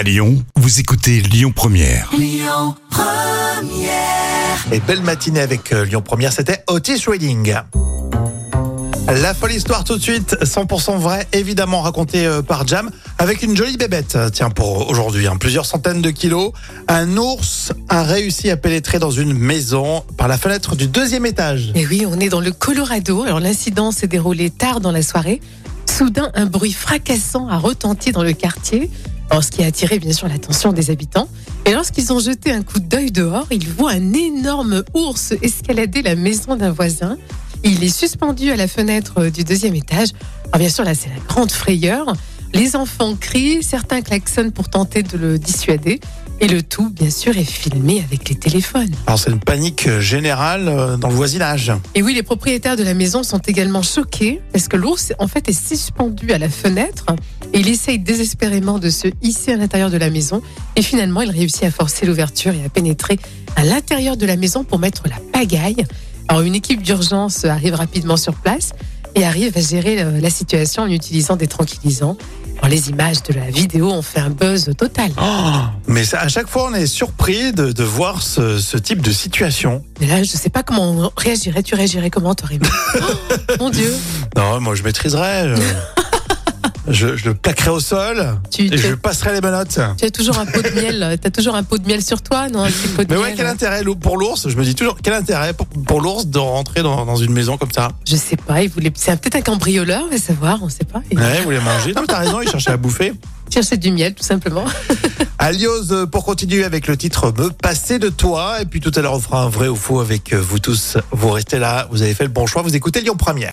À Lyon, vous écoutez Lyon Première. Et belle matinée avec euh, Lyon Première, c'était Otis Reading. La folle histoire tout de suite, 100% vrai, évidemment raconté euh, par Jam, avec une jolie bébête, euh, tiens, pour aujourd'hui, hein, plusieurs centaines de kilos. Un ours a réussi à pénétrer dans une maison par la fenêtre du deuxième étage. Et oui, on est dans le Colorado. Alors l'incident s'est déroulé tard dans la soirée. Soudain, un bruit fracassant a retenti dans le quartier, alors, ce qui a attiré bien sûr l'attention des habitants. Et lorsqu'ils ont jeté un coup d'œil dehors, ils voient un énorme ours escalader la maison d'un voisin. Il est suspendu à la fenêtre du deuxième étage. Alors bien sûr, là, c'est la grande frayeur. Les enfants crient, certains klaxonnent pour tenter de le dissuader. Et le tout, bien sûr, est filmé avec les téléphones. Alors c'est une panique générale euh, dans le voisinage. Et oui, les propriétaires de la maison sont également choqués parce que l'ours, en fait, est suspendu à la fenêtre et il essaye désespérément de se hisser à l'intérieur de la maison. Et finalement, il réussit à forcer l'ouverture et à pénétrer à l'intérieur de la maison pour mettre la pagaille. Alors, une équipe d'urgence arrive rapidement sur place et arrive à gérer euh, la situation en utilisant des tranquillisants. Les images de la vidéo ont fait un buzz total. Mais ça, à chaque fois, on est surpris de, de voir ce, ce type de situation. Mais là, je sais pas comment on réagirait. Tu réagirais comment, toi, Oh, Mon Dieu. Non, moi je maîtriserais. Je, je, je le plaquerai au sol Tu- et je passerai les menottes. Tu as toujours un pot de miel. Tu as toujours un pot de miel sur toi, non Un petit pot de Mais miel. ouais, quel intérêt l'ou- pour l'ours Je me dis toujours, quel intérêt pour, pour l'ours de rentrer dans, dans une maison comme ça? Je sais pas. Il voulait. C'est peut-être un cambrioleur, on va savoir. On sait pas. Il Ouais, vous voulez manger Non, t'as raison, il cherchait à bouffer. cherchait du miel, tout simplement. Alios pour continuer avec le titre Me passer de toi. Et puis tout à l'heure, on fera un vrai ou faux avec euh, vous tous. Vous restez là, vous avez fait le bon choix, vous écoutez Lyon Première.